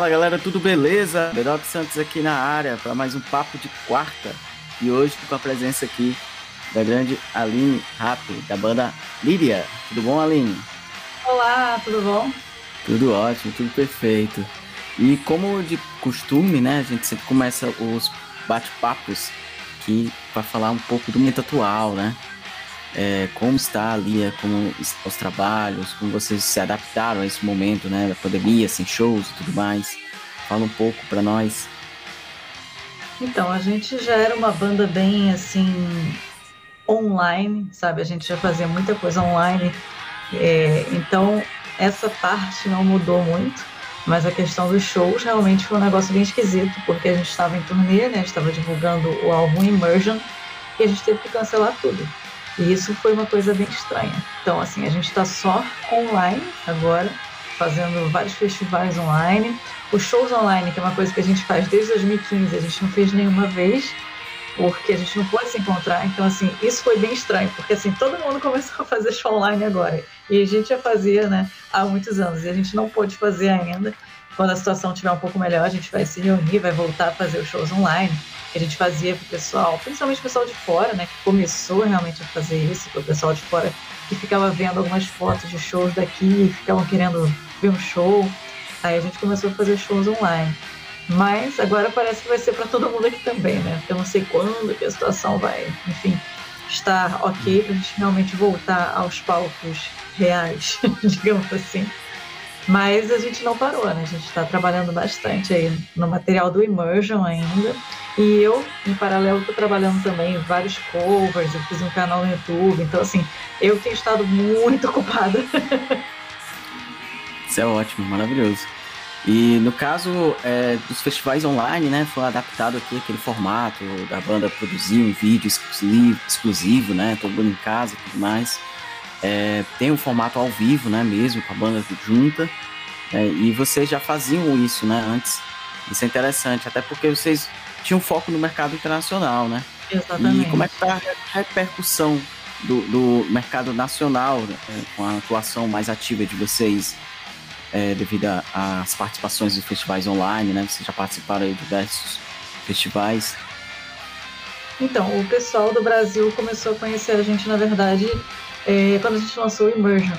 galera, tudo beleza? Bedoc Santos aqui na área para mais um papo de quarta e hoje com a presença aqui da grande Aline Rapp, da banda Líria. Tudo bom, Aline? Olá, tudo bom? Tudo ótimo, tudo perfeito. E como de costume, né, a gente sempre começa os bate-papos aqui para falar um pouco do momento atual, né? É, como está ali, é, como os trabalhos, como vocês se adaptaram a esse momento, né, da pandemia, sem shows e tudo mais. Fala um pouco para nós. Então, a gente já era uma banda bem assim online, sabe? A gente já fazia muita coisa online, é, então essa parte não mudou muito. Mas a questão dos shows realmente foi um negócio bem esquisito, porque a gente estava em turnê, né? Estava divulgando o álbum Immersion e a gente teve que cancelar tudo. E isso foi uma coisa bem estranha. Então, assim, a gente está só online agora, fazendo vários festivais online. Os shows online, que é uma coisa que a gente faz desde 2015, a gente não fez nenhuma vez, porque a gente não pode se encontrar. Então, assim, isso foi bem estranho, porque assim, todo mundo começou a fazer show online agora. E a gente já fazia, né, há muitos anos, e a gente não pôde fazer ainda. Quando a situação estiver um pouco melhor, a gente vai se reunir, vai voltar a fazer os shows online que a gente fazia para o pessoal, principalmente o pessoal de fora, né, que começou realmente a fazer isso, o pessoal de fora que ficava vendo algumas fotos de shows daqui ficavam querendo ver um show. Aí a gente começou a fazer shows online. Mas agora parece que vai ser para todo mundo aqui também, né? Porque eu não sei quando que a situação vai, enfim, estar ok para a gente realmente voltar aos palcos reais, digamos assim. Mas a gente não parou, né? A gente está trabalhando bastante aí no material do Immersion ainda. E eu, em paralelo, estou trabalhando também vários covers, eu fiz um canal no YouTube. Então, assim, eu tenho estado muito ocupada. Isso é ótimo, maravilhoso. E no caso é, dos festivais online, né, foi adaptado aqui aquele formato da banda produzir um vídeo exclusivo, exclusivo né, todo mundo em casa e tudo mais. É, tem um formato ao vivo, né, mesmo, com a banda junta. É, e vocês já faziam isso, né, antes. Isso é interessante, até porque vocês tinham foco no mercado internacional, né? Exatamente. E como é que está a repercussão do, do mercado nacional né, com a atuação mais ativa de vocês é, devido às participações dos festivais online, né? Vocês já participaram de diversos festivais. Então, o pessoal do Brasil começou a conhecer a gente, na verdade, é, quando a gente lançou o Immersion.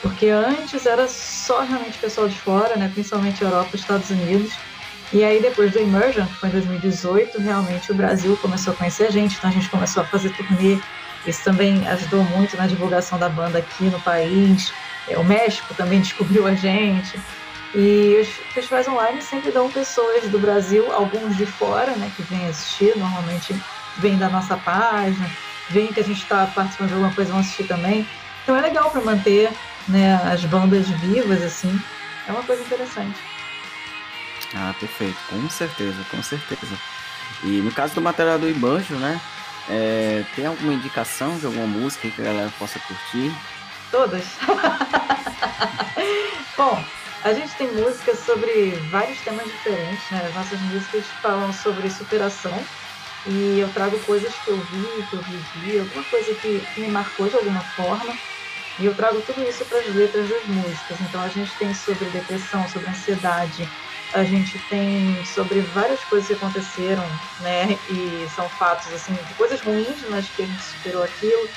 Porque antes era só realmente pessoal de fora, né? principalmente Europa e Estados Unidos. E aí, depois do Immersion, que foi em 2018, realmente o Brasil começou a conhecer a gente, então a gente começou a fazer turnê. Isso também ajudou muito na divulgação da banda aqui no país. É, o México também descobriu a gente. E os festivais online sempre dão pessoas do Brasil, alguns de fora, né, que vêm assistir, normalmente vêm da nossa página, veem que a gente está participando de alguma coisa, vão assistir também. Então é legal para manter né, as bandas vivas, assim. É uma coisa interessante. Ah, perfeito. Com certeza, com certeza. E no caso do material do Ibanjo, né? É, tem alguma indicação de alguma música que a galera possa curtir? Todas. Bom, a gente tem músicas sobre vários temas diferentes, né? As nossas músicas falam sobre superação, e eu trago coisas que eu vi, que eu vivi, alguma coisa que, que me marcou de alguma forma. E eu trago tudo isso para as letras das músicas. Então a gente tem sobre depressão, sobre ansiedade, a gente tem sobre várias coisas que aconteceram, né? E são fatos assim de coisas ruins, mas que a gente superou aquilo.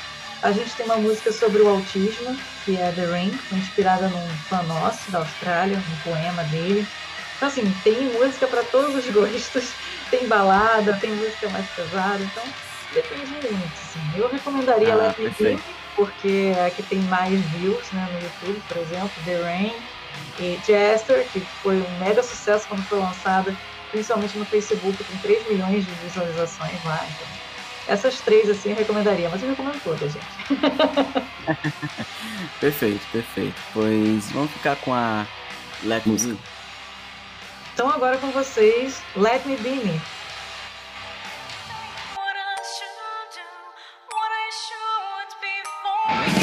A gente tem uma música sobre o autismo, que é The Rain, inspirada num fã nosso da Austrália, um poema dele. Então assim, tem música para todos os gostos tem balada, tem música mais pesada, então depende muito. Assim. Eu recomendaria ah, Let Me Be, porque é a que tem mais views né, no YouTube, por exemplo, The Rain e Jester, que foi um mega sucesso quando foi lançada, principalmente no Facebook, com 3 milhões de visualizações lá. Então, essas três assim eu recomendaria, mas eu recomendo todas, gente. perfeito, perfeito. Pois vamos ficar com a Let Me Be. Então agora com vocês, Let Me Be Me. follow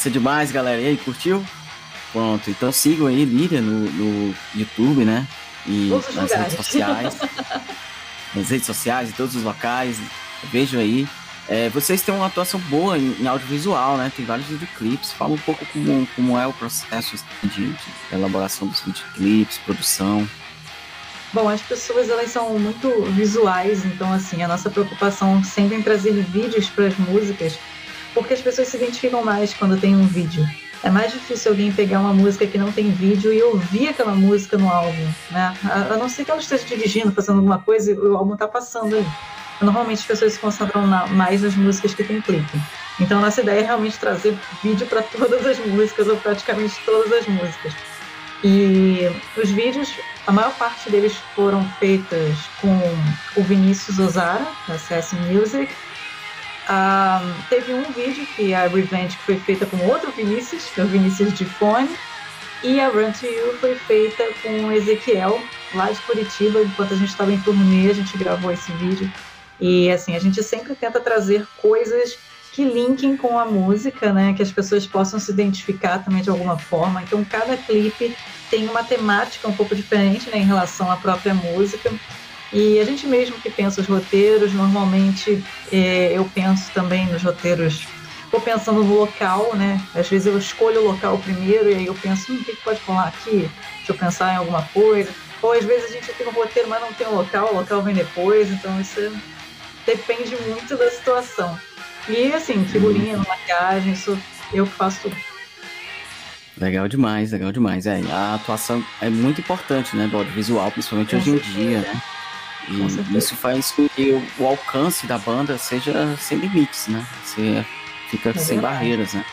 Massa demais, galera. E aí, curtiu? Pronto, então sigam aí Líria no, no YouTube, né? E nas redes sociais. nas redes sociais, em todos os locais. Vejam aí. É, vocês têm uma atuação boa em, em, audiovisual, né? Tem vários videoclipes. Fala um pouco como, como é o processo de, de elaboração dos videoclipes, produção. Bom, as pessoas elas são muito visuais, então assim a nossa preocupação sempre em trazer vídeos para as músicas, porque as pessoas se identificam mais quando tem um vídeo. É mais difícil alguém pegar uma música que não tem vídeo e ouvir aquela música no álbum, né? A, não ser que ela esteja dirigindo, fazendo alguma coisa e o álbum está passando aí. Normalmente as pessoas se concentram na, mais nas músicas que tem clipe. Então nossa ideia é realmente trazer vídeo para todas as músicas, ou praticamente todas as músicas. E os vídeos, a maior parte deles foram feitas com o Vinícius Ozara, da CS Music. Ah, teve um vídeo que a Revenge foi feita com outro Vinícius, que é o Vinícius de Fone. E a Run to You foi feita com o Ezequiel, lá de Curitiba. Enquanto a gente estava em turnê, a gente gravou esse vídeo. E assim, a gente sempre tenta trazer coisas que linkem com a música, né? Que as pessoas possam se identificar também de alguma forma. Então, cada clipe tem uma temática um pouco diferente né, em relação à própria música. E a gente mesmo que pensa os roteiros, normalmente é, eu penso também nos roteiros, vou pensando no local, né? Às vezes eu escolho o local primeiro e aí eu penso, hum, o que pode falar aqui? Deixa eu pensar em alguma coisa. Ou às vezes a gente tem um roteiro, mas não tem o um local, o local vem depois, então isso depende muito da situação. E assim, figurinha, maquiagem, isso eu que faço tudo. Legal demais, legal demais. É, a atuação é muito importante, né, do audiovisual, principalmente hoje em dia, né? E isso faz com que o, o, alcance da banda seja sem limites, né? Você fica é sem verdade. barreiras, né?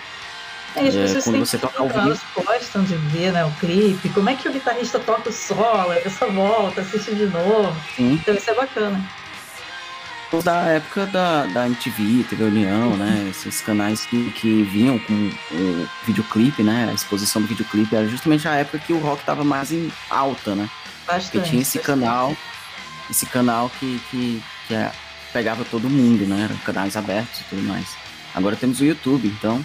É, as pessoas quando você toca ao vivo. gostam de ver né, o clipe, como é que o guitarrista toca o solo, a pessoa volta, assiste de novo. Sim. Então isso é bacana da época da, da MTV, TV União, né? Esses canais que, que vinham com o videoclipe, né? A exposição do videoclipe era justamente a época que o rock tava mais em alta, né? Bastante. Porque tinha esse bastante. canal, esse canal que, que, que é, pegava todo mundo, né? Eram canais abertos e tudo mais. Agora temos o YouTube, então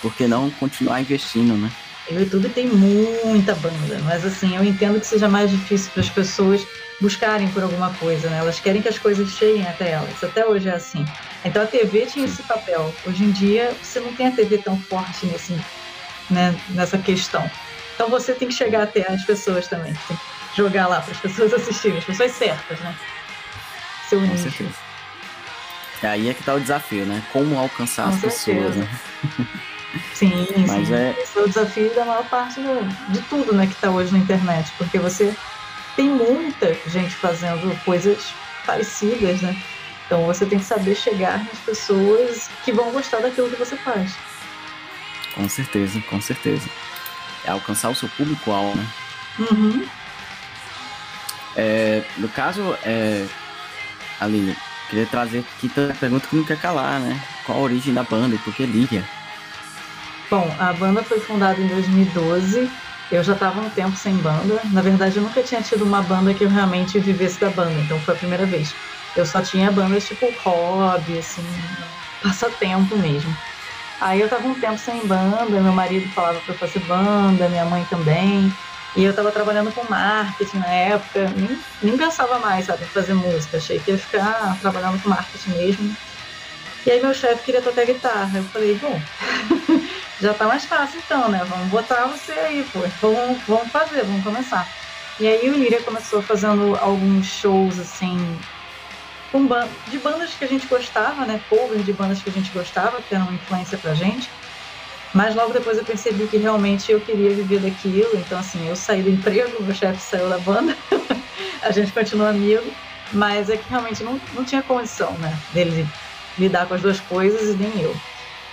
por que não continuar investindo, né? O YouTube tem muita banda, mas assim, eu entendo que seja mais difícil para as pessoas buscarem por alguma coisa, né? Elas querem que as coisas cheguem até elas. Até hoje é assim. Então a TV tinha esse papel. Hoje em dia você não tem a TV tão forte nesse, né, nessa questão. Então você tem que chegar até as pessoas também. Tem que jogar lá para as pessoas assistirem, as pessoas certas, né? Seu Com certeza. Aí é que tá o desafio, né? Como alcançar Com as certeza. pessoas, né? Sim, Mas sim. É... Esse é o desafio da maior parte do, de tudo né, que está hoje na internet, porque você tem muita gente fazendo coisas parecidas, né? Então você tem que saber chegar nas pessoas que vão gostar daquilo que você faz. Com certeza, com certeza. É alcançar o seu público-alvo, né? Uhum. É, no caso, é, Aline, queria trazer aqui a pergunta que não quer calar, né? Qual a origem da banda e por que Líria? Bom, a banda foi fundada em 2012 eu já estava um tempo sem banda. Na verdade, eu nunca tinha tido uma banda que eu realmente vivesse da banda, então foi a primeira vez. Eu só tinha bandas tipo hobby, assim, passatempo mesmo. Aí eu tava um tempo sem banda, meu marido falava para fazer banda, minha mãe também. E eu tava trabalhando com marketing na época, nem, nem pensava mais, sabe, em fazer música. Achei que ia ficar trabalhando com marketing mesmo. E aí meu chefe queria tocar guitarra. Eu falei, bom, já tá mais fácil então, né? Vamos botar você aí, pô. Vamos, vamos fazer, vamos começar. E aí o Líria começou fazendo alguns shows, assim, com ban de bandas que a gente gostava, né? Covers de bandas que a gente gostava, que eram uma influência pra gente. Mas logo depois eu percebi que realmente eu queria viver daquilo. Então, assim, eu saí do emprego, meu chefe saiu da banda, a gente continua amigo, mas é que realmente não, não tinha condição, né? Dele lidar com as duas coisas e nem eu.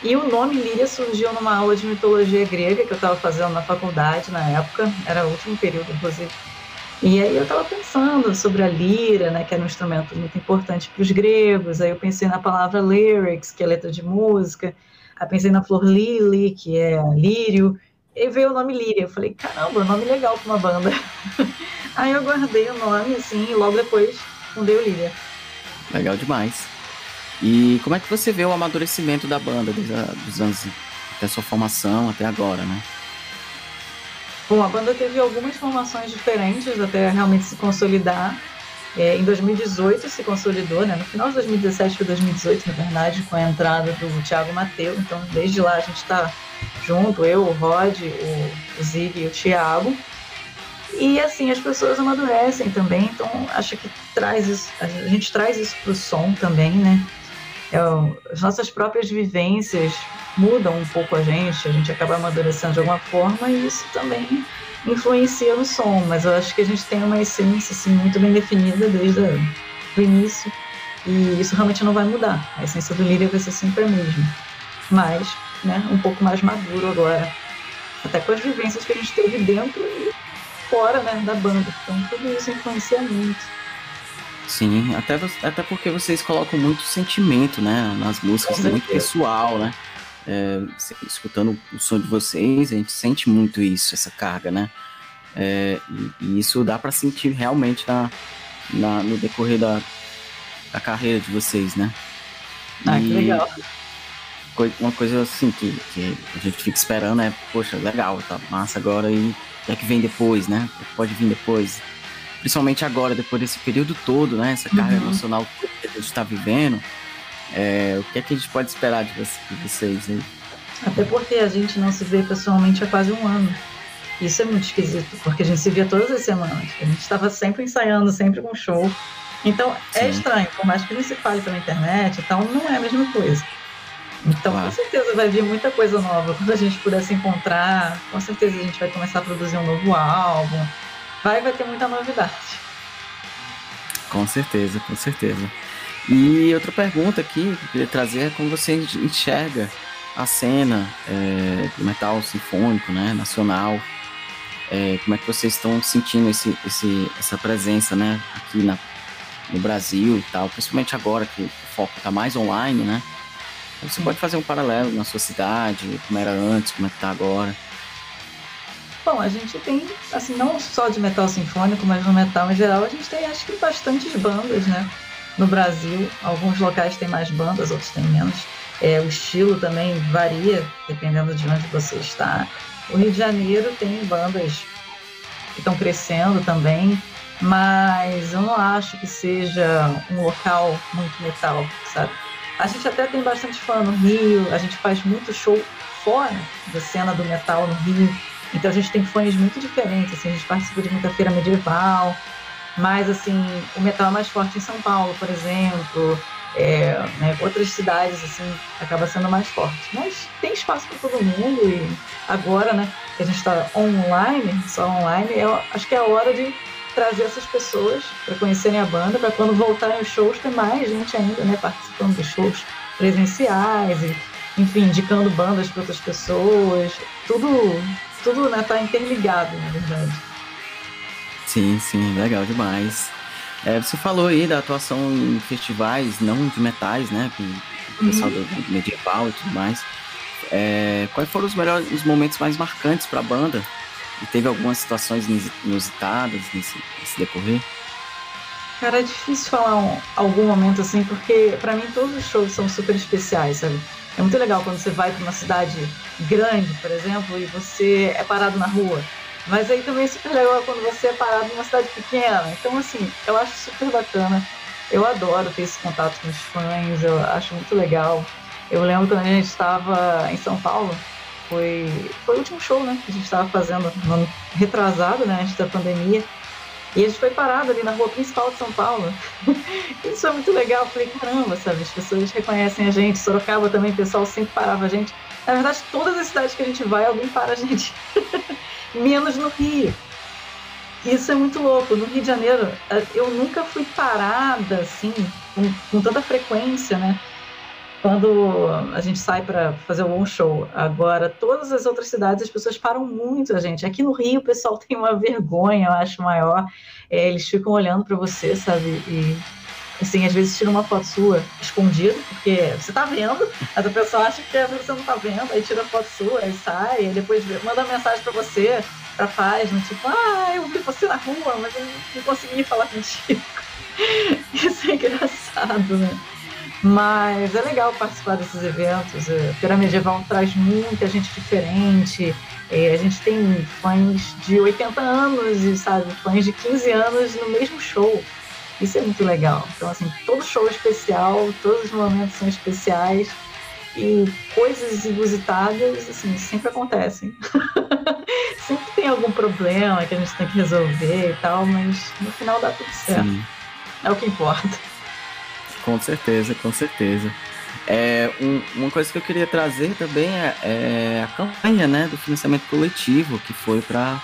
E o nome Líria surgiu numa aula de mitologia grega que eu estava fazendo na faculdade na época, era o último período, inclusive. E aí eu estava pensando sobre a lira, né, que era um instrumento muito importante para os gregos. Aí eu pensei na palavra lyrics, que é letra de música. Aí pensei na flor lily, que é lírio. E veio o nome Líria. Eu falei, caramba, nome legal para uma banda. aí eu guardei o nome, assim, e logo depois fundei o Líria. Legal demais. E como é que você vê o amadurecimento da banda dos, dos anos até sua formação até agora, né? Bom, a banda teve algumas formações diferentes até realmente se consolidar. É, em 2018 se consolidou, né? No final de 2017 para 2018, na verdade, com a entrada do Thiago Mateu. Então, desde lá a gente está junto, eu, o Rod, o, o Zig e o Thiago. E assim, as pessoas amadurecem também, então acho que traz isso, a gente traz isso para o som também, né? É, as nossas próprias vivências mudam um pouco a gente, a gente acaba amadurecendo de alguma forma e isso também influencia no som, mas eu acho que a gente tem uma essência assim, muito bem definida desde o início e isso realmente não vai mudar. A essência do Líria vai ser sempre a mesma, mas né, um pouco mais maduro agora, até com as vivências que a gente teve dentro e fora né, da banda. Então tudo isso influencia muito. Sim, até, até porque vocês colocam muito sentimento, né, nas músicas, é muito pessoal, né? É, escutando o som de vocês, a gente sente muito isso, essa carga, né? É, e, e, isso dá para sentir realmente na, na, no decorrer da, da carreira de vocês, né? Ah, que legal. Uma coisa assim que, que a gente fica esperando é, poxa, legal, tá massa agora e o é que vem depois, né? Que pode vir depois. Principalmente agora, depois desse período todo, né? Essa carga uhum. emocional que a gente está vivendo é, o que é que a gente pode esperar de, vocês aí? Até porque a gente não se vê pessoalmente há quase um ano. Isso é muito esquisito, porque a gente se via todas as semanas. A gente estava sempre ensaiando, sempre com show. Então é Sim. é estranho, por mais que gente se fale pela internet, então não é a mesma coisa. Então claro. com certeza vai vir muita coisa nova. Quando a gente puder se encontrar, com certeza a gente vai começar a produzir um novo álbum. Vai, vai ter muita novidade. Com certeza, com certeza. E outra pergunta aqui que eu queria trazer é como você enxerga a cena é, do metal sinfônico, né, nacional. É, como é que vocês estão sentindo esse, esse, essa presença, né, aqui na, no Brasil e tal, principalmente agora que o foco está mais online, né? Você Sim. pode fazer um paralelo na sua cidade, como era antes, como é que tá agora. Bom, a gente tem, assim, não só de metal sinfônico, mas no metal em geral, a gente tem acho que bastantes bandas, né? No Brasil. Alguns locais têm mais bandas, outros têm menos. É, o estilo também varia, dependendo de onde você está. O Rio de Janeiro tem bandas que estão crescendo também, mas eu não acho que seja um local muito metal, sabe? A gente até tem bastante fã no Rio, a gente faz muito show fora da cena do metal no Rio, então a gente tem fãs muito diferentes, assim, a gente participa de muita feira medieval, mas, assim, o metal é mais forte em São Paulo, por exemplo. É, né, outras cidades, assim, acaba sendo mais forte. Mas tem espaço para todo mundo e agora, né, que a gente está online, só online, eu acho que é a hora de trazer essas pessoas para conhecerem a banda, para quando voltarem os shows ter mais gente ainda, né, participando dos shows presenciais e, enfim, indicando bandas para outras pessoas. Tudo, tudo, né, tá interligado, na verdade. Sim, sim, legal demais. É, você falou aí da atuação em festivais, não de metais, né? Com o pessoal uhum. do medieval e tudo mais. É, quais foram os melhores, os momentos mais marcantes para a banda? E teve algumas situações inusitadas nesse, nesse decorrer? Cara, é difícil falar um, algum momento assim, porque para mim todos os shows são super especiais, sabe? É muito legal quando você vai para uma cidade grande, por exemplo, e você é parado na rua mas aí também é super legal quando você é parado numa cidade pequena. Então, assim, eu acho super bacana. Eu adoro ter esse contato com os fãs, eu acho muito legal. Eu lembro quando a gente estava em São Paulo, foi, foi o último show, né? Que a gente estava fazendo no ano retrasado, né? Antes da pandemia. E a gente foi parado ali na rua principal de São Paulo. Isso foi muito legal. Eu falei, caramba, sabe? As pessoas reconhecem a gente. Sorocaba também, o pessoal sempre parava a gente. Na verdade, todas as cidades que a gente vai, alguém para a gente. menos no Rio. Isso é muito louco. No Rio de Janeiro, eh, eu nunca fui parada assim, com, com tanta frequência, né? Quando a gente sai para fazer um show. Agora, todas as outras cidades, as pessoas param muito a gente. Aqui no Rio, o pessoal tem uma vergonha, eu acho, maior. É, eles ficam olhando para você, sabe? E assim, às vezes tira uma foto sua escondida, porque você tá vendo, mas a pessoa acha que você não tá vendo, aí tira a foto sua, aí sai, e depois manda mensagem pra você, pra página, tipo, ah, eu vi você na rua, mas eu não consegui falar contigo. Isso é engraçado, né? Mas é legal participar desses eventos. A é, Feira Medieval traz muita gente diferente. É, a gente tem fãs de 80 anos e, sabe, fãs de 15 anos no mesmo show. Isso é muito legal. Então, assim, todo show é especial, todos os momentos são especiais e coisas inusitadas, assim, sempre acontecem. sempre tem algum problema que a gente tem que resolver e tal, mas no final dá tudo certo. Sim. É o que importa. Com certeza, com certeza. É, um, uma coisa que eu queria trazer também é, é, a campanha né, do financiamento coletivo, que foi para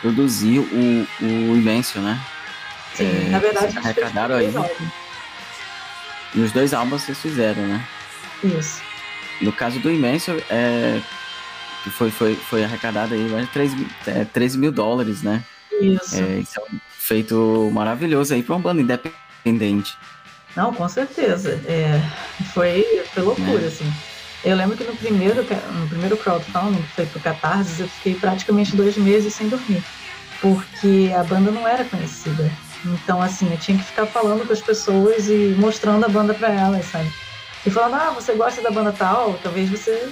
produzir o, o Invention, né? Sim, é, na verdade, arrecadaram aí. E os dois álbuns vocês fizeram, né? Isso. No caso do Invention, é, que foi, foi, foi arrecadado aí mais de 13, é, 13 mil dólares, né? Isso. É, isso é um feito maravilhoso aí para uma banda independente. Não, com certeza. É, foi, foi loucura, é. assim. Eu lembro que no primeiro, no primeiro crowdfunding, que foi pro Catarse, eu fiquei praticamente dois meses sem dormir. Porque a banda não era conhecida. Então, assim, eu tinha que ficar falando com as pessoas e mostrando a banda para elas, sabe? E falando, ah, você gosta da banda tal? Talvez você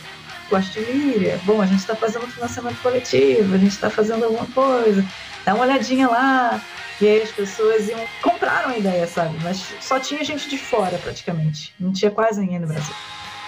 goste de Líria. Bom, a gente está fazendo financiamento coletivo, a gente está fazendo alguma coisa. Dá uma olhadinha lá. E aí as pessoas iam, compraram a ideia, sabe? Mas só tinha gente de fora, praticamente. Não tinha quase ninguém no Brasil.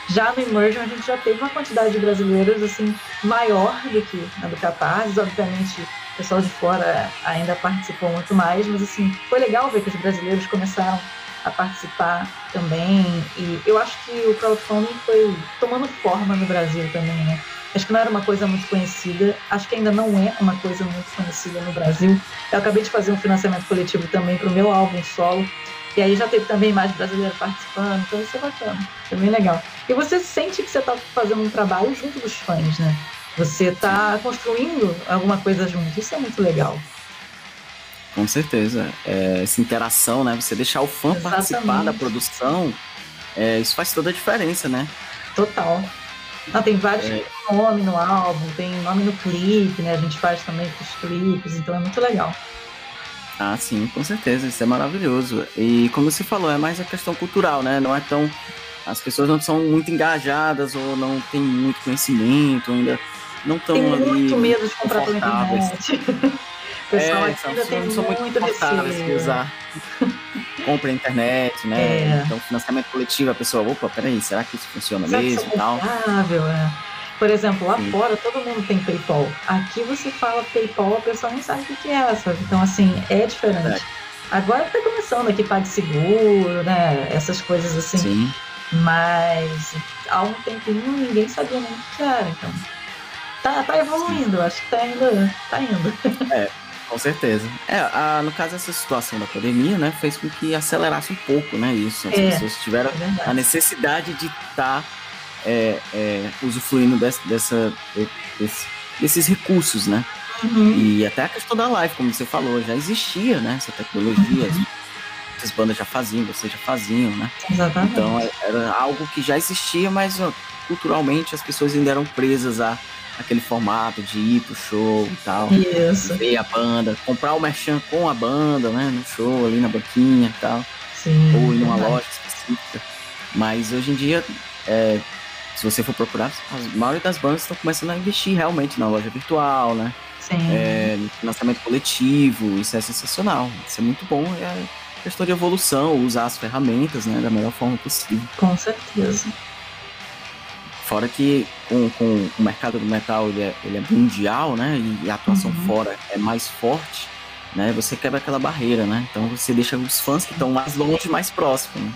Já no Immersion, a gente já teve uma quantidade de brasileiros, assim, maior do que a do Capaz. Obviamente, o pessoal de fora ainda participou muito mais, mas, assim, foi legal ver que os brasileiros começaram a participar também. E eu acho que o crowdfunding foi tomando forma no Brasil também, né? Acho que não era uma coisa muito conhecida, acho que ainda não é uma coisa muito conhecida no Brasil. Eu acabei de fazer um financiamento coletivo também para o meu álbum solo, e aí já teve também mais brasileiro participando, então isso é bacana, é bem legal. E você sente que você está fazendo um trabalho junto dos fãs, né? Você está construindo alguma coisa junto, isso é muito legal. Com certeza. É, essa interação, né? Você deixar o fã Exatamente. participar da produção, é, isso faz toda a diferença, né? Total. Não, tem vários é. nomes no álbum, tem nome no clipe, né? A gente faz também os clipes, então é muito legal. Ah, sim, com certeza, isso é maravilhoso. E como você falou, é mais a questão cultural, né? Não é tão. As pessoas não são muito engajadas ou não têm muito conhecimento, ainda não estão ali. Tem muito medo de comprar pela internet. o pessoal é, ainda tem são muito, muito receio. de usar. compra a internet, né? É. Então, financiamento coletivo, a pessoa, opa, peraí, será que isso funciona será mesmo e tal? É. Por exemplo, lá Sim. fora todo mundo tem PayPal. Aqui você fala PayPal, a pessoa nem sabe o que é, sabe? Então, assim, é diferente. É. Agora tá começando aqui PagSeguro, né? Essas coisas assim. Sim. Mas há um tempinho ninguém sabia nem o que era. Então, tá, tá evoluindo, acho que tá indo. Tá indo. É. Com certeza. É, a, no caso, essa situação da pandemia, né, fez com que acelerasse um pouco, né, isso. As é, pessoas tiveram é a necessidade de estar tá, é, é, usufruindo desse, dessa, desse, desses recursos, né? Uhum. E até a questão da live, como você falou, já existia, né, essa tecnologia. Uhum. As bandas já faziam, vocês já faziam, né? Exatamente. Então, é, era algo que já existia, mas ó, culturalmente as pessoas ainda eram presas a aquele formato de ir pro show e tal. Isso. Ver a banda, comprar o merchan com a banda, né? No show, ali na banquinha e tal. Sim, ou em uma loja específica. Mas hoje em dia, é, se você for procurar, a maioria das bandas estão começando a investir realmente na loja virtual, né? Sim. É, no financiamento coletivo, isso é sensacional. Isso é muito bom. É questão de evolução, usar as ferramentas né, da melhor forma possível. Com certeza. Fora que com, com o mercado do metal ele é, ele é mundial, né? E a atuação uhum. fora é mais forte, né? Você quebra aquela barreira, né? Então você deixa os fãs que estão mais longe mais próximos. Né?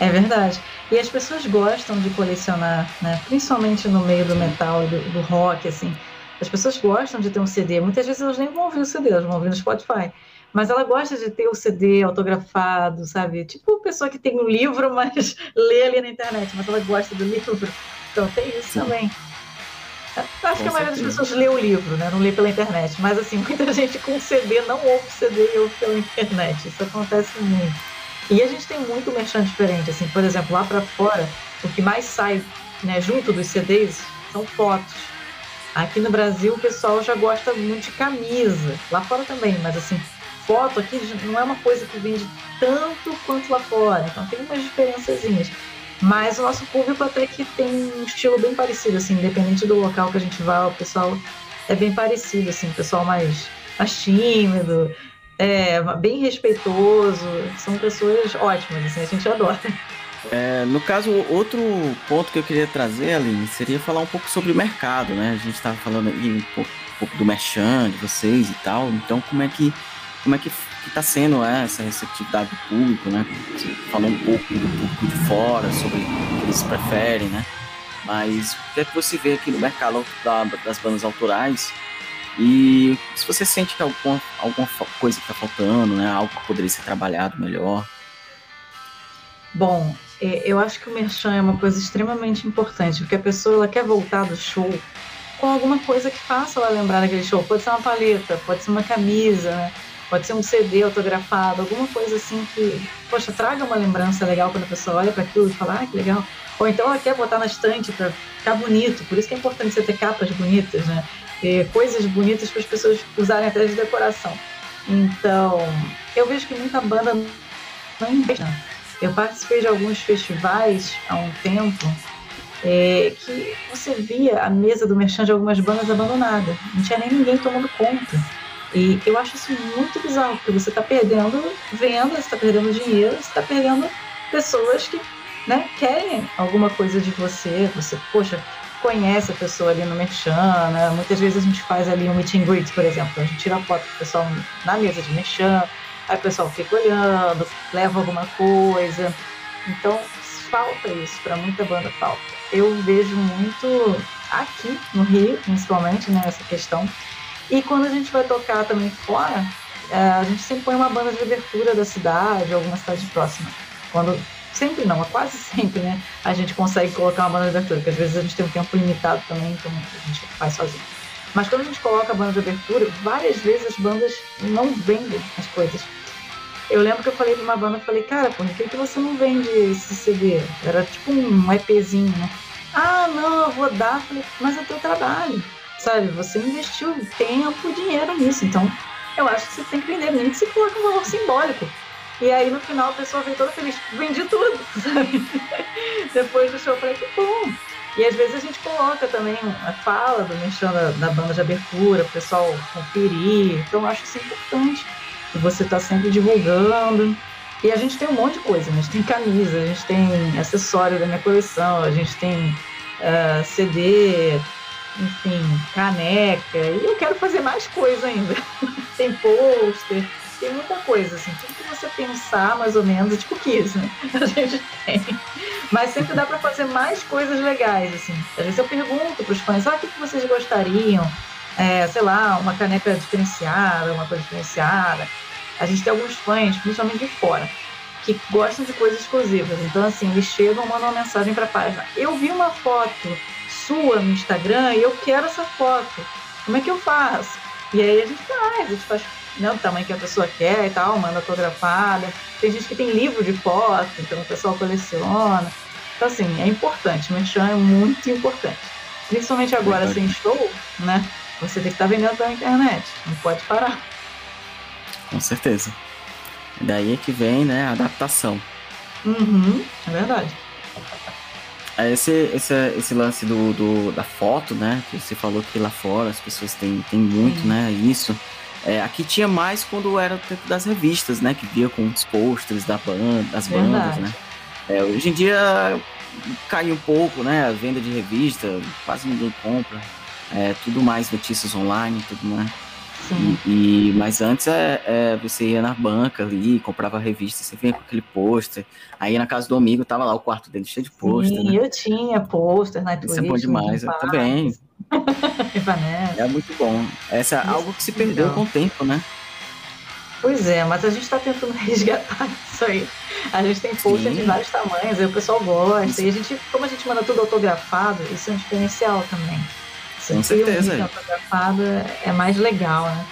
É verdade. E as pessoas gostam de colecionar, né? Principalmente no meio do metal e do, do, rock, assim. As pessoas gostam de ter um CD. Muitas vezes elas nem vão ouvir o CD, elas vão ouvir no Spotify. Mas ela gosta de ter o CD autografado, sabe? Tipo pessoa que tem um livro, mas lê ali na internet, mas ela gosta do livro. Então tem isso Sim. também. Eu acho com que a maioria das pessoas lê o livro, né? Não lê pela internet. Mas assim, muita gente com CD não ouve CD e ouve pela internet. Isso acontece muito. E a gente tem muito merchan diferente. Assim, por exemplo, lá para fora, o que mais sai né, junto dos CDs são fotos. Aqui no Brasil o pessoal já gosta muito de camisa. Lá fora também, mas assim, foto aqui não é uma coisa que vende tanto quanto lá fora. Então tem umas diferençazinhas. Mas o nosso público até que tem um estilo bem parecido, assim, independente do local que a gente vá, o pessoal é bem parecido, assim, o pessoal mais, mais tímido, é, bem respeitoso, são pessoas ótimas, assim, a gente adora. É, no caso, outro ponto que eu queria trazer, Aline, seria falar um pouco sobre o mercado, né? A gente estava falando aí um pouco, um pouco, do merchan de vocês e tal, então como é que como é que está sendo é, essa receptividade do público, né? Você falou um pouco do público de fora, sobre o que eles preferem, né? Mas o que é que você vê aqui no mercado da, das bandas autorais e se você sente que alguma, alguma coisa está faltando, né? Algo que poderia ser trabalhado melhor. Bom, é, eu acho que o merchan é uma coisa extremamente importante, porque a pessoa ela quer voltar do show com alguma coisa que faça ela lembrar daquele show. Pode ser uma paleta, pode ser uma camisa, né? Pode ser um CD autografado, alguma coisa assim que, poxa, traga uma lembrança legal quando a pessoa olha para aquilo e fala, ah, que legal. Ou então ela quer botar na estante para ficar bonito, por isso que é importante você ter capas bonitas, né? Ter coisas bonitas para as pessoas usarem até de decoração. Então, eu vejo que muita banda não investe. Eu participei de alguns festivais há um tempo é, que você via a mesa do merchan de algumas bandas abandonada. Não tinha nem ninguém tomando conta. E eu acho isso muito bizarro, porque você está perdendo venda, você está perdendo dinheiro, você está perdendo pessoas que né, querem alguma coisa de você. Você, poxa, conhece a pessoa ali no merchan, né? Muitas vezes a gente faz ali um meet and greet, por exemplo. A gente tira foto do pessoal na mesa de merchan, aí o pessoal fica olhando, leva alguma coisa. Então, falta isso, para muita banda falta. Eu vejo muito aqui no Rio, principalmente, né, essa questão. E quando a gente vai tocar também fora, é, a gente sempre põe uma banda de abertura da cidade, alguma cidade próxima. Quando sempre não, quase sempre, né? A gente consegue colocar uma banda de abertura, porque às vezes a gente tem um tempo limitado também, então a gente faz sozinho. Mas quando a gente coloca a banda de abertura, várias vezes as bandas não vendem as coisas. Eu lembro que eu falei pra uma banda, eu falei, cara, por que, que você não vende esse CD? Era tipo um EPzinho, né? Ah, não, eu vou dar. Falei, mas é teu trabalho, sabe? Você investiu tempo e dinheiro nisso, então eu acho que você tem que vender, nem que você coloque um valor simbólico. E aí no final a pessoa veio toda feliz, vendi tudo, sabe? Depois do show eu falei, que bom. E às vezes a gente coloca também a fala do mexendo da, da banda de abertura, o pessoal conferir. Então eu acho isso importante que você está sempre divulgando. E a gente tem um monte de coisa, a gente tem camisa, a gente tem acessório da minha coleção, a gente tem uh, CD, enfim, caneca, e eu quero fazer mais coisa ainda. tem pôster, tem muita coisa, assim, tudo que você pensar mais ou menos, tipo cookies, né? A gente tem. Mas sempre dá para fazer mais coisas legais, assim. Às vezes eu pergunto para os fãs, ah, o que, que vocês gostariam? É, sei lá, uma caneca diferenciada, uma coisa diferenciada. A gente tem alguns fãs, principalmente de fora, que gostam de coisas exclusivas. Então, assim, eles chegam, mandam uma mensagem para a página. Eu vi uma foto sua no Instagram e eu quero essa foto. Como é que eu faço? E aí a gente faz, a gente faz né, o tamanho que a pessoa quer e tal, manda autografada. Tem gente que tem livro de foto, então o pessoal coleciona. Então, assim, é importante, merchan é muito importante. Principalmente agora, sem show, né? Você tem que estar tá vendendo pela internet, não pode parar. Com certeza. Daí é que vem, né, a adaptação. Uhum, é verdade. É, esse, esse, esse lance do, do, da foto, né? Que você falou que lá fora as pessoas têm, têm muito, Sim. né? Isso. É, aqui tinha mais quando era o tempo das revistas, né? Que via com os posters da banda, das Verdade. bandas, né? É, hoje em dia caiu um pouco, né? A venda de revista, quase ninguém compra. É, tudo mais notícias online, tudo mais. Sim. E, e, mas antes é, é, você ia na banca ali, comprava revista, você vinha com aquele pôster. Aí na casa do amigo tava lá o quarto dele cheio de pôster. Sim, né? eu tinha pôster na Isso é bom demais, eu também. é muito bom. Essa é algo que se perdeu com o tempo, né? Pois é, mas a gente está tentando resgatar isso aí. A gente tem pôster de vários tamanhos, aí o pessoal gosta. Isso. E a gente, como a gente manda tudo autografado, isso é um diferencial também. Com certeza. O autografado é mais legal, né?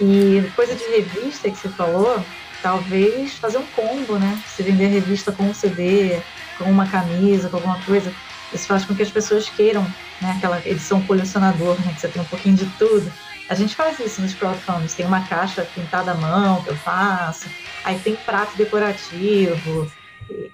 E coisa de revista que você falou, talvez fazer um combo, né? Se vender a revista com um CD, com uma camisa, com alguma coisa. Isso faz com que as pessoas queiram, né? Aquela edição colecionador, né? Que você tem um pouquinho de tudo. A gente faz isso nos crowdfundings. Tem uma caixa pintada à mão que eu faço. Aí tem prato decorativo.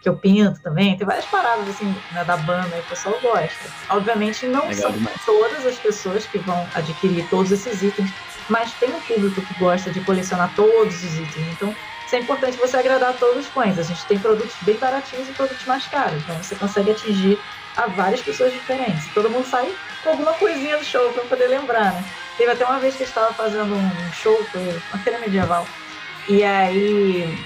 Que eu pinto também. Tem várias paradas assim né, da banda e o pessoal gosta. Obviamente não Legal são demais. todas as pessoas que vão adquirir todos esses itens, mas tem um público que gosta de colecionar todos os itens. Então isso é importante você agradar todos os fãs. A gente tem produtos bem baratinhos e produtos mais caros. Então você consegue atingir a várias pessoas diferentes. Todo mundo sai com alguma coisinha do show para poder lembrar, né? Teve até uma vez que eu estava fazendo um show, foi uma feira medieval. E aí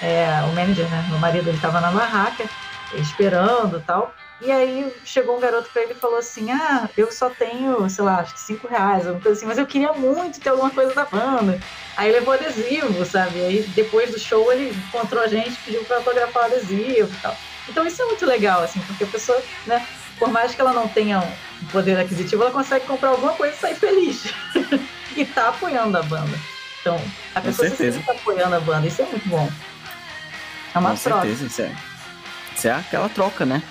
é, o manager, né? Meu marido, ele estava na barraca, esperando tal. E aí chegou um garoto para ele e falou assim: Ah, eu só tenho, sei lá, acho que cinco reais, alguma coisa assim, mas eu queria muito ter alguma coisa da banda. Aí levou adesivo, sabe? Aí depois do show ele encontrou a gente, pediu para autografar o adesivo e tal. Então isso é muito legal, assim, porque a pessoa, né, por mais que ela não tenha um poder aquisitivo, ela consegue comprar alguma coisa e sair feliz. e tá apoiando a banda. Então, a pessoa sempre está apoiando a banda, isso é muito bom. É uma Com troca. certeza, isso é, isso é aquela troca, né?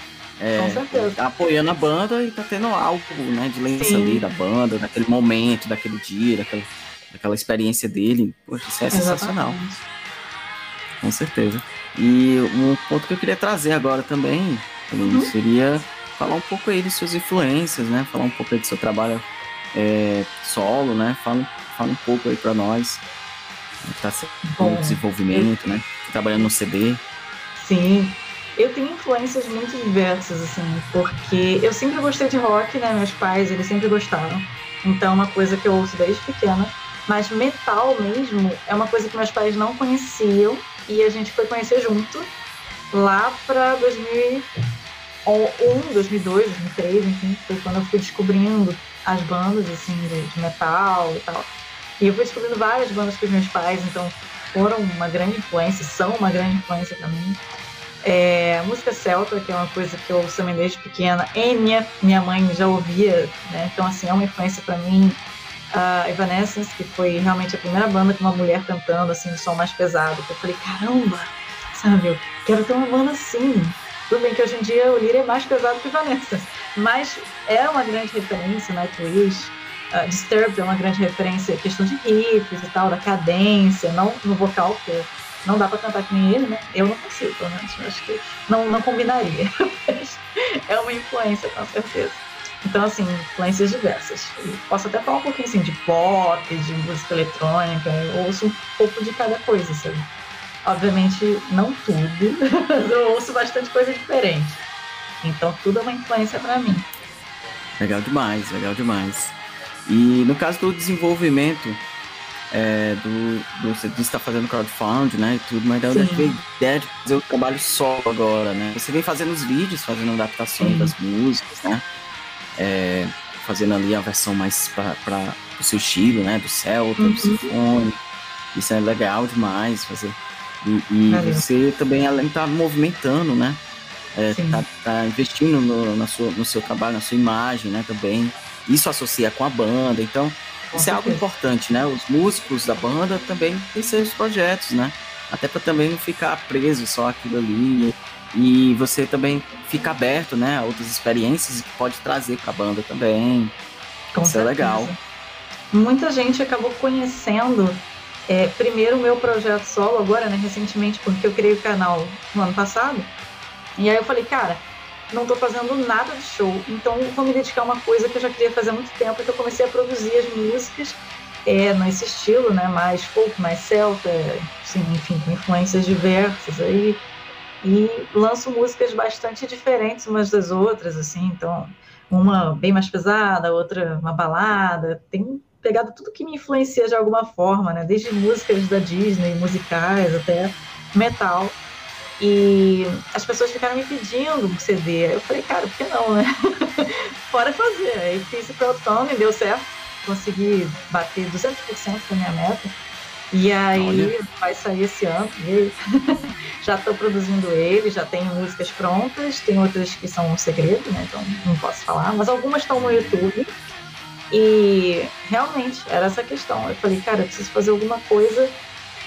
É, Com certeza. Tá apoiando a banda e tá tendo algo, né, de lembrança ali da banda, daquele momento, daquele dia, daquela, daquela experiência dele. Poxa, isso é Exatamente. sensacional. Com certeza. E um ponto que eu queria trazer agora também, uhum. seria falar um pouco aí de suas influências, né? Falar um pouco aí do seu trabalho é, solo, né? Fala, fala um pouco aí para nós. Tá sendo o desenvolvimento, né? trabalhando no CD? Sim, eu tenho influências muito diversas, assim, porque eu sempre gostei de rock, né? Meus pais, eles sempre gostaram. Então, é uma coisa que eu ouço desde pequena. Mas metal mesmo é uma coisa que meus pais não conheciam e a gente foi conhecer junto lá para 2001, 2002, 2003, enfim, foi quando eu fui descobrindo as bandas assim de, de metal e tal. E eu fui descobrindo várias bandas com os meus pais, então foram uma grande influência, são uma grande influência para mim. É, música celta, que é uma coisa que eu ouço também desde pequena, e minha, minha mãe já ouvia, né? então assim, é uma influência para mim. A Evanescence, que foi realmente a primeira banda com uma mulher cantando, assim, um som mais pesado, que eu falei, caramba, sabe, eu quero ter uma banda assim. Tudo bem que hoje em dia o Lira é mais pesado que Evanescence, mas é uma grande referência, Nightwish, Uh, Disturbed é uma grande referência, questão de riffs e tal, da cadência, não no vocal, porque não dá para cantar que nem ele, né? Eu não consigo, pelo menos. Acho que não, não combinaria. é uma influência, com certeza. Então, assim, influências diversas. posso até falar um pouquinho assim, de pop, de música eletrônica, eu ouço um pouco de cada coisa, sabe? Obviamente, não tudo, mas eu ouço bastante coisa diferente. Então, tudo é uma influência para mim. Legal demais, legal demais. E no caso do desenvolvimento é, do, do você está fazendo crowdfunding, né, e tudo, mas da onde veio a ideia de fazer o trabalho solo agora, né? Você vem fazendo os vídeos, fazendo adaptações Sim. das músicas, né? É, fazendo ali a versão mais para o seu estilo, né? Do Celta, uhum. do Sinfone. Isso é legal demais fazer. E, e você também, além de estar tá movimentando, né? É, tá, tá, investindo no, na sua, no seu trabalho, na sua imagem, né? Também isso associa com a banda, então isso é algo importante, né? Os músicos da banda também têm seus projetos, né? Até para também não ficar preso só aquilo ali e você também fica aberto, né, a outras experiências que pode trazer para a banda também. Com isso certeza. é legal. Muita gente acabou conhecendo é, primeiro o meu projeto solo agora, né, recentemente, porque eu criei o canal no ano passado. E aí eu falei, cara, não estou fazendo nada de show, então vou me dedicar a uma coisa que eu já queria fazer há muito tempo, que eu comecei a produzir as músicas é, nesse estilo, né, mais folk, mais celta, assim, enfim, com influências diversas aí, e lanço músicas bastante diferentes umas das outras, assim, então uma bem mais pesada, outra uma balada, tem pegado tudo que me influencia de alguma forma, né, desde músicas da Disney, musicais, até metal, e as pessoas ficaram me pedindo um CD. Eu falei, cara, por que não, né? Bora fazer. Aí fiz o crowdfunding, deu certo. Consegui bater 200% da minha meta. E aí Olha. vai sair esse ano. já estou produzindo ele, já tenho músicas prontas, tem outras que são um segredo, né? Então não posso falar, mas algumas estão no YouTube. E realmente era essa questão. Eu falei, cara, eu preciso fazer alguma coisa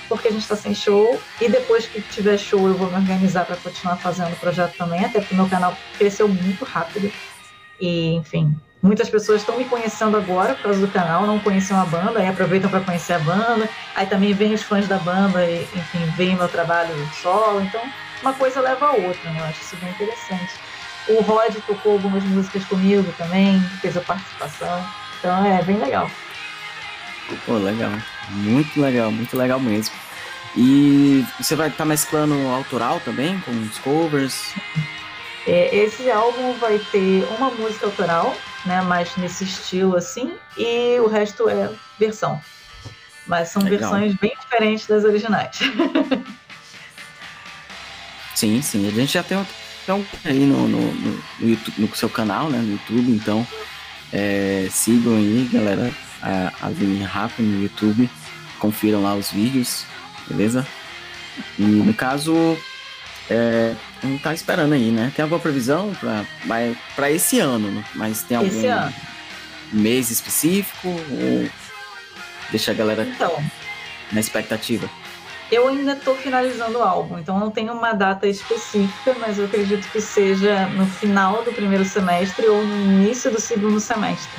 porque a gente está sem show. E depois que tiver show, eu vou me organizar para continuar fazendo o projeto também, até porque meu canal cresceu muito rápido. E, enfim, muitas pessoas estão me conhecendo agora por causa do canal, não conheciam a banda, aí aproveitam para conhecer a banda. Aí também vem os fãs da banda, e, enfim, veem meu trabalho solo. Então, uma coisa leva a outra, né? Eu acho isso bem interessante. O Rod tocou algumas músicas comigo também, fez a participação. Então é bem legal. Pô, legal. Muito legal, muito legal mesmo. E você vai estar tá mesclando autoral também, com os covers? É, esse álbum vai ter uma música autoral, né, mais nesse estilo assim, e o resto é versão. Mas são legal. versões bem diferentes das originais. sim, sim. A gente já tem um, um aí no, no, no, no, YouTube, no seu canal, né, no YouTube, então é, sigam aí, galera, a Aline Rafa no YouTube, confiram lá os vídeos, beleza? E no caso, é, não tá esperando aí, né? Tem alguma previsão para esse ano, né? mas tem algum mês específico ou deixa a galera então, na expectativa? Eu ainda estou finalizando o álbum, então não tenho uma data específica, mas eu acredito que seja no final do primeiro semestre ou no início do segundo semestre.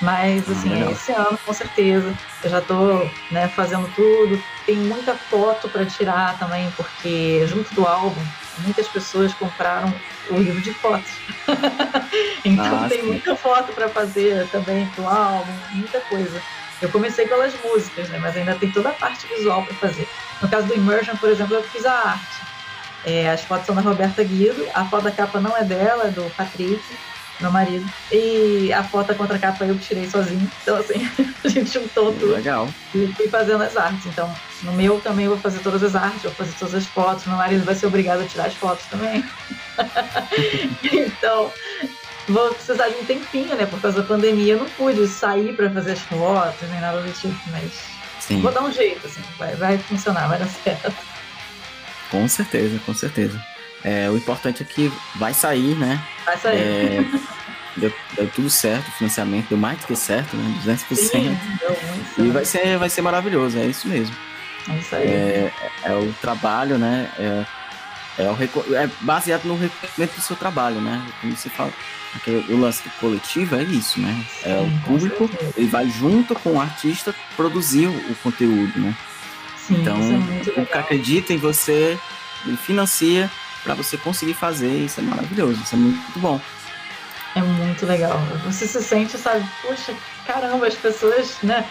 Mas, assim, ah, esse ano, com certeza. Eu já estou né, fazendo tudo. Tem muita foto para tirar também, porque junto do álbum, muitas pessoas compraram o livro de fotos. então, ah, tem sim. muita foto para fazer também do álbum, muita coisa. Eu comecei pelas músicas, né, mas ainda tem toda a parte visual para fazer. No caso do Immersion, por exemplo, eu fiz a arte. É, as fotos são da Roberta Guido, a foto da capa não é dela, é do Patrick meu marido. E a foto contra a capa eu tirei sozinho. Então, assim, a gente juntou tudo. Legal. E fui fazendo as artes. Então, no meu também eu vou fazer todas as artes, vou fazer todas as fotos. Meu marido vai ser obrigado a tirar as fotos também. então, vou precisar de um tempinho, né? Por causa da pandemia, eu não pude sair para fazer as fotos, nem nada do tipo, mas Sim. vou dar um jeito, assim, vai, vai funcionar, vai dar certo. Com certeza, com certeza. É, o importante é que vai sair, né? Vai sair. É, deu, deu, tudo certo, o financiamento deu mais do que certo, né? 200%. Sim, e vai ser, vai ser maravilhoso, é isso mesmo. É isso aí. É, é o trabalho, né? É, é, o, é baseado no reconhecimento do seu trabalho, né? Como você fala, aquele, o lance coletivo é isso, né? Sim, é o público, ele vai junto com o artista produzir o conteúdo, né? Sim, então, é o que acredita em você, ele financia para você conseguir fazer. Isso é maravilhoso, isso é muito bom. É muito legal. Você se sente, sabe, poxa, caramba, as pessoas, né,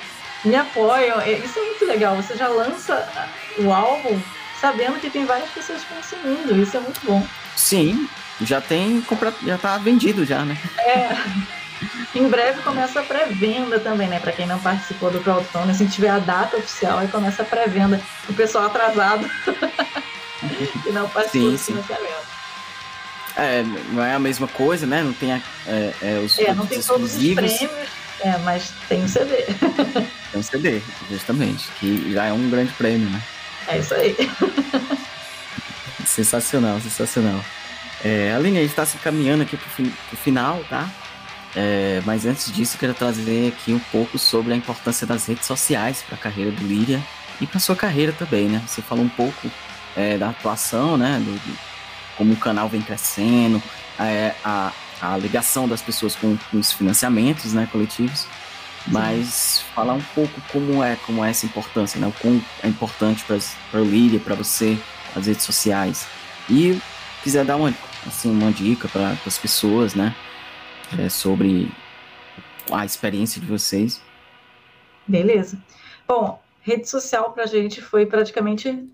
me apoiam. É, isso é muito legal. Você já lança o álbum sabendo que tem várias pessoas consumindo. Isso é muito bom. Sim, já tem já tá vendido já, né? É. Em breve começa a pré-venda também, né? Para quem não participou do crowdfunding, se tiver a data oficial, aí começa a pré-venda. O pessoal atrasado e não participou sim, do financiamento. É, não é a mesma coisa, né? Não tem a, é, é, os é, não tem todos os prêmios, é, mas tem o CD. tem o CD, justamente, que já é um grande prêmio, né? É isso aí. sensacional, sensacional. É, Aline, a gente está se caminhando aqui para o final, tá? É, mas antes disso, eu quero trazer aqui um pouco sobre a importância das redes sociais para a carreira do Líria e para sua carreira também, né? Você falou um pouco é, da atuação, né? Do, do, como o canal vem crescendo, é, a, a ligação das pessoas com, com os financiamentos né, coletivos. Mas falar um pouco como é, como é essa importância, né? O quão é importante para o Lídia, para você, as redes sociais. E quiser dar uma, assim, uma dica para as pessoas, né? É, sobre a experiência de vocês. Beleza. Bom, rede social para a gente foi praticamente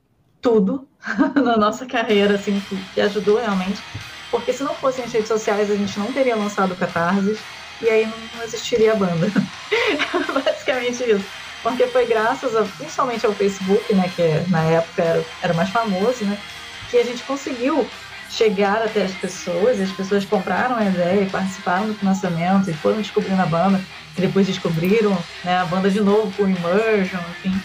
tudo na nossa carreira, assim, que, que, ajudou realmente. Porque se não fossem as redes sociais, a gente não teria lançado Catarses e aí não, existiria a banda. Basicamente isso. Porque foi graças, a, principalmente ao Facebook, né, que na época era, era mais famoso, né, que a gente conseguiu chegar até as pessoas, as pessoas compraram a ideia participaram do financiamento e foram descobrindo a banda, e depois descobriram né, a banda de novo com Immersion, enfim.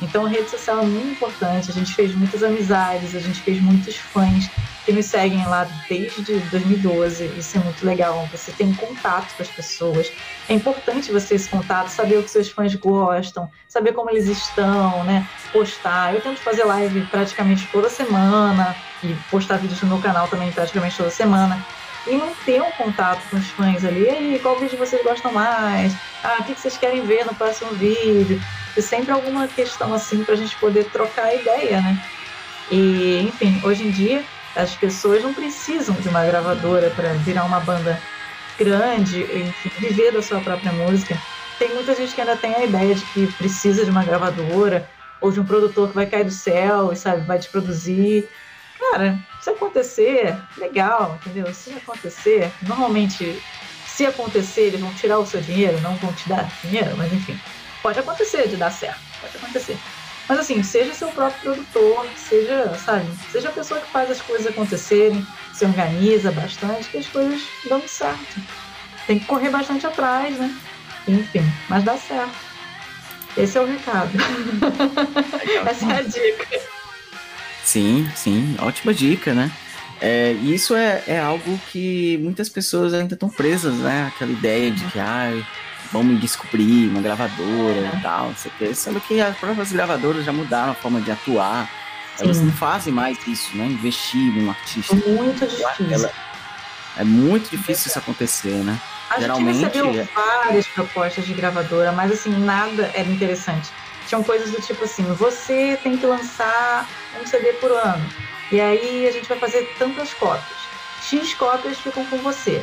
Então, a rede social é muito importante. A gente fez muitas amizades, a gente fez muitos fãs que nos seguem lá desde 2012. Isso é muito legal. Você tem contato com as pessoas. É importante você esse contato, saber o que seus fãs gostam, saber como eles estão, né? Postar. Eu tento fazer live praticamente toda semana e postar vídeos no meu canal também praticamente toda semana e não ter um contato com os fãs ali. E aí, qual vídeo vocês gostam mais? Ah, o que vocês querem ver no próximo vídeo? E sempre alguma questão assim para a gente poder trocar ideia, né? E, enfim, hoje em dia as pessoas não precisam de uma gravadora para virar uma banda grande, enfim, viver da sua própria música. Tem muita gente que ainda tem a ideia de que precisa de uma gravadora ou de um produtor que vai cair do céu e sabe, vai te produzir. Cara, se acontecer, legal, entendeu? Se acontecer, normalmente, se acontecer, eles vão tirar o seu dinheiro, não vão te dar dinheiro, mas enfim, pode acontecer de dar certo, pode acontecer. Mas assim, seja seu próprio produtor, seja, sabe, seja a pessoa que faz as coisas acontecerem, se organiza bastante, que as coisas dão certo. Tem que correr bastante atrás, né? Enfim, mas dá certo. Esse é o recado. Essa é a dica. Sim, sim, ótima dica, né? É, isso é, é algo que muitas pessoas ainda estão presas, né? Aquela ideia de que, ai, vamos descobrir uma gravadora e tal, não sei o quê. Sendo que as próprias gravadoras já mudaram a forma de atuar. Sim. Elas não fazem mais isso, né? Investir num artista. Muito difícil. Ela, é muito difícil isso acontecer, né? A Geralmente, gente recebeu é várias propostas de gravadora, mas assim, nada era interessante. Tinham coisas do tipo assim, você tem que lançar um CD por ano. E aí a gente vai fazer tantas cópias. X cópias ficam com você.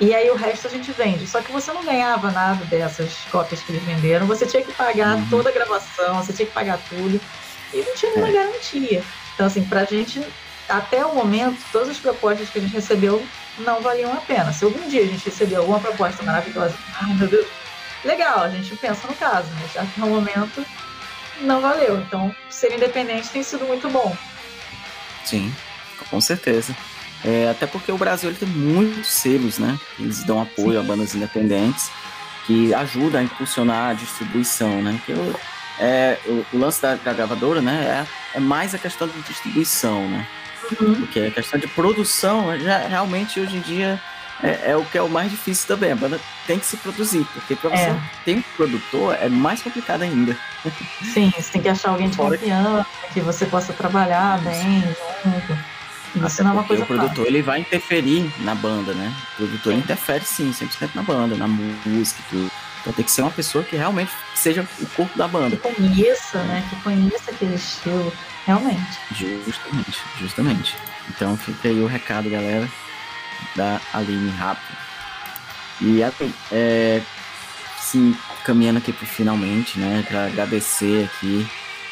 E aí o resto a gente vende. Só que você não ganhava nada dessas cópias que eles venderam. Você tinha que pagar uhum. toda a gravação, você tinha que pagar tudo. E não tinha nenhuma é. garantia. Então, assim, pra gente, até o momento, todas as propostas que a gente recebeu não valiam a pena. Se algum dia a gente receber alguma proposta maravilhosa, ai meu Deus, legal, a gente pensa no caso, mas até o momento não valeu. Então, ser independente tem sido muito bom. Sim, com certeza. É, até porque o Brasil ele tem muitos selos, né? Eles dão apoio Sim. a bandas independentes que ajuda a impulsionar a distribuição, né? Que eu, é, o, o, lance da, da gravadora, né? É, é, mais a questão de distribuição, né? Uhum. Porque a questão de produção, já, realmente hoje em dia é, é, o que é o mais difícil também. A banda tem que se produzir, porque para você é. ter um produtor é mais complicado ainda. Sim, você tem que achar alguém de Fora confiança, que... que você possa trabalhar bem junto. Isso é uma coisa o produtor ele vai interferir na banda, né? O produtor sim. interfere sim, 100% na banda, na música e tudo. Então tem que ser uma pessoa que realmente seja o corpo da banda. Que conheça, né? Que conheça aquele estilo, realmente. Justamente, justamente. Então fica aí o recado, galera, da Aline Rápido. E assim, é, caminhando aqui pro finalmente, né? Para agradecer aqui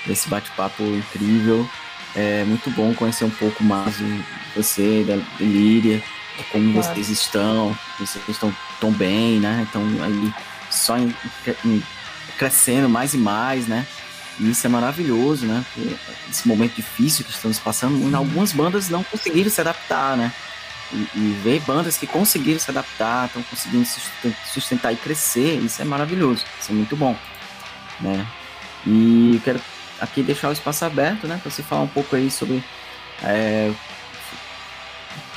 esse bate-papo incrível. É muito bom conhecer um pouco mais de você, da Líria, de como claro. vocês estão, vocês estão tão bem, né? Então aí só em, em, crescendo mais e mais, né? E isso é maravilhoso, né? Esse momento difícil que estamos passando, algumas bandas não conseguiram se adaptar, né? E, e ver bandas que conseguiram se adaptar, estão conseguindo sustentar e crescer, isso é maravilhoso, isso é muito bom, né? E quero aqui deixar o espaço aberto, né, para você falar um pouco aí sobre é,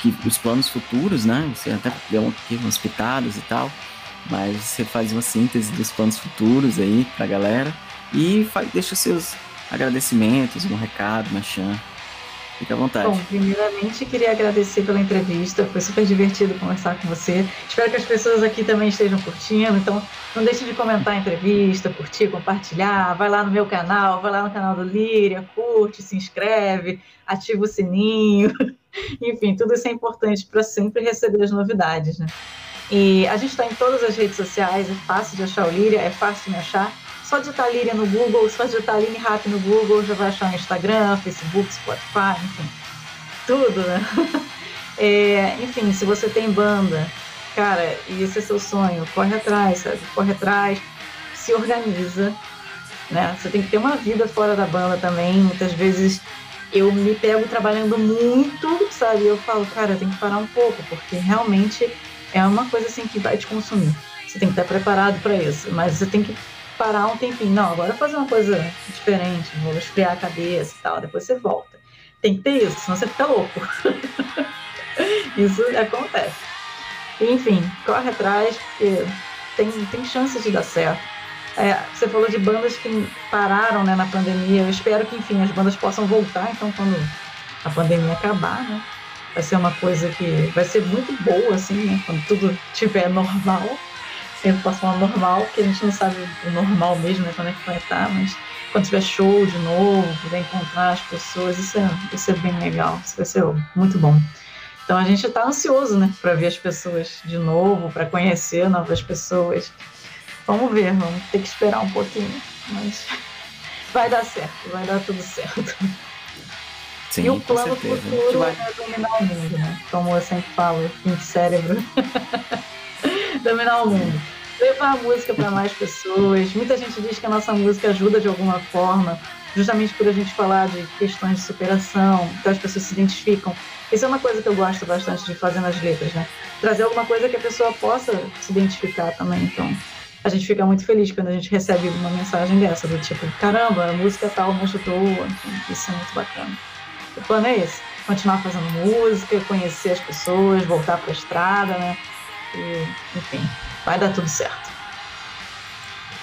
que, os planos futuros, né? Você até deu aqui umas pitadas e tal, mas você faz uma síntese dos planos futuros aí para a galera e faz, deixa seus agradecimentos, um recado, uma chance. Fique à vontade. Bom, primeiramente queria agradecer pela entrevista, foi super divertido conversar com você. Espero que as pessoas aqui também estejam curtindo, então não deixe de comentar a entrevista, curtir, compartilhar, vai lá no meu canal, vai lá no canal do Líria, curte, se inscreve, ativa o sininho. Enfim, tudo isso é importante para sempre receber as novidades, né? E a gente está em todas as redes sociais, é fácil de achar o Líria, é fácil de me achar. Só digitar Líria no Google, só digitar Aline Rap no Google, já vai achar no Instagram, Facebook, Spotify, enfim, tudo, né? É, enfim, se você tem banda, cara, e esse é seu sonho, corre atrás, sabe? Corre atrás, se organiza, né? Você tem que ter uma vida fora da banda também. Muitas vezes eu me pego trabalhando muito, sabe? Eu falo, cara, tem que parar um pouco, porque realmente é uma coisa assim que vai te consumir. Você tem que estar preparado para isso, mas você tem que parar um tempinho. Não, agora fazer uma coisa diferente, vou esfriar a cabeça e tal, depois você volta. Tem que ter isso, senão você fica louco. isso acontece. Enfim, corre atrás, porque tem, tem chance de dar certo. É, você falou de bandas que pararam né, na pandemia. Eu espero que, enfim, as bandas possam voltar. Então, quando a pandemia acabar, né, vai ser uma coisa que vai ser muito boa, assim, né, quando tudo estiver normal uma normal, porque a gente não sabe o normal mesmo, né, quando é que vai estar, mas quando tiver show de novo, puder encontrar as pessoas, isso é, isso é bem legal, isso vai ser muito bom. Então a gente está ansioso, né, para ver as pessoas de novo, para conhecer novas pessoas. Vamos ver, vamos ter que esperar um pouquinho, mas vai dar certo, vai dar tudo certo. Sim, e o plano certeza. futuro vai... é dominar o mundo, né? Como eu sempre falo, em cérebro. dominar o mundo. Levar a música para mais pessoas. Muita gente diz que a nossa música ajuda de alguma forma, justamente por a gente falar de questões de superação, então as pessoas se identificam. Isso é uma coisa que eu gosto bastante de fazer nas letras, né? Trazer alguma coisa que a pessoa possa se identificar também. Então, a gente fica muito feliz quando a gente recebe uma mensagem dessa, do tipo, caramba, a música tal me ajudou. Então, isso é muito bacana. O plano é esse: continuar fazendo música, conhecer as pessoas, voltar para a estrada, né? E, enfim, vai dar tudo certo.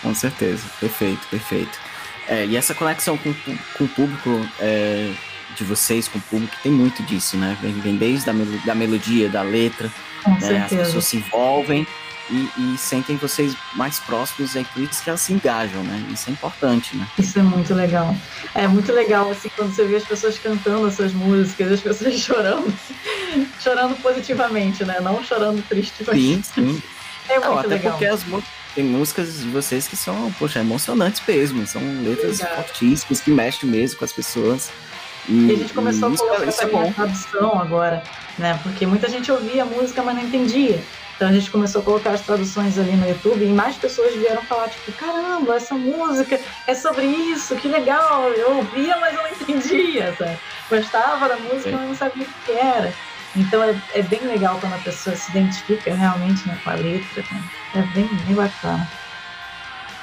Com certeza, perfeito, perfeito. É, e essa conexão com, com o público é, de vocês, com o público, tem muito disso, né? Vem, vem desde a mel da melodia, da letra, né? as pessoas se envolvem e, e, sentem vocês mais próximos, é por isso que elas se engajam, né? Isso é importante, né? Isso é muito legal. É muito legal, assim, quando você vê as pessoas cantando essas músicas, as pessoas chorando, chorando positivamente, né? Não chorando triste. Sim, sim. É muito Não, até legal. porque as tem músicas de vocês que são, poxa, emocionantes mesmo, são letras Legal. fortíssimas, que mexem mesmo com as pessoas. E, e a gente começou a colocar isso é também é a tradução agora, né? Porque muita gente ouvia a música, mas não entendia. Então a gente começou a colocar as traduções ali no YouTube e mais pessoas vieram falar, tipo, caramba, essa música é sobre isso, que legal. Eu ouvia, mas eu não entendia, sabe? Gostava da música, mas não sabia o que era. Então é, é, bem legal quando a pessoa se identifica realmente né, com a letra. Né? É bem, bem bacana.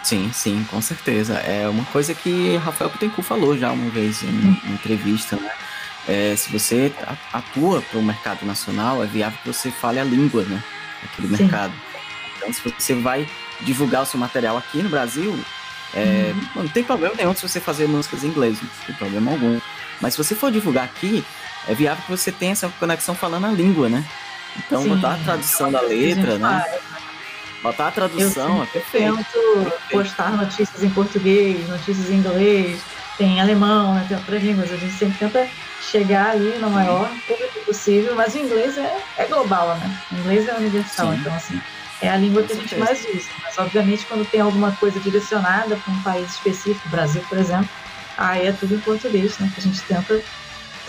Sim, sim, com certeza. É uma coisa que Rafael Pittencourt falou já uma vez em, hum. em entrevista, né? É, se você atua para o mercado nacional, é viável que você fale a língua, né? Aquele sim. mercado. Então, se você vai divulgar o seu material aqui no Brasil, é, uhum. não tem problema nenhum se você fazer músicas em inglês, não tem problema algum. Mas se você for divulgar aqui, é viável que você tenha essa conexão falando a língua, né? Então, Sim, botar a tradução da letra, né? Faz. Botar a tradução, é perfeito. tento postar notícias em português, notícias em inglês, tem alemão, né? tem outras línguas. A gente sempre tenta chegar ali no maior público possível, mas o inglês é, é global, né? O inglês é universal, Sim. então assim, é a língua que a gente mais usa. Mas obviamente quando tem alguma coisa direcionada para um país específico, Brasil, por exemplo, aí é tudo em português, né? Que a gente tenta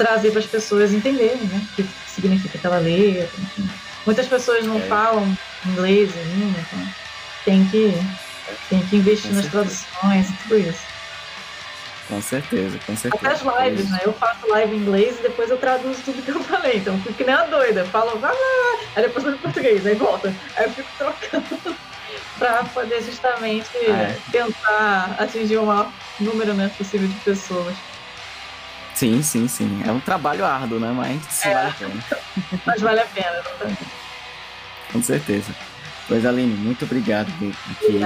trazer para as pessoas entenderem, né? O que significa aquela letra, enfim. Muitas pessoas não é. falam inglês ainda, então tem que, tem que investir com nas certeza. traduções e tudo isso. Com certeza, com certeza. Até as lives, né? Eu faço live em inglês e depois eu traduzo tudo que eu falei. Então eu fico que nem uma doida. Falo, vai lá, aí depois eu em português, aí volta. Aí eu fico trocando para poder justamente ah, é. tentar atingir o maior número né, possível de pessoas. Sim, sim, sim. É um trabalho árduo, né? Mas é. vale a pena. Mas vale a pena, Com certeza. Pois, Aline, muito obrigado por aqui.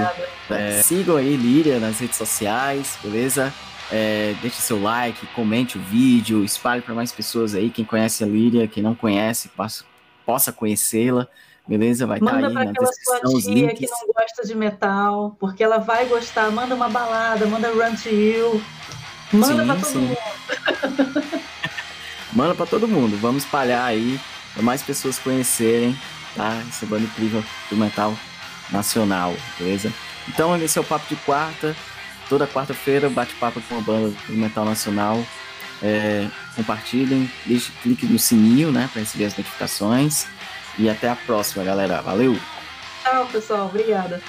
É, sigam aí Líria nas redes sociais, beleza? É, deixe seu like, comente o vídeo, espalhe para mais pessoas aí. Quem conhece a Líria, quem não conhece, possa, possa conhecê-la. Beleza? Vai estar tá aí na descrição os links. que não gosta de metal, porque ela vai gostar. Manda uma balada, manda Run to You. Manda sim, pra todo sim. mundo. Manda pra todo mundo. Vamos espalhar aí para mais pessoas conhecerem, tá? Essa banda incrível do metal nacional, beleza? Então esse é o Papo de Quarta. Toda quarta-feira bate-papo com a banda do metal nacional. É, compartilhem, deixe clique no sininho, né, para receber as notificações. E até a próxima, galera. Valeu! Tchau, pessoal. Obrigada.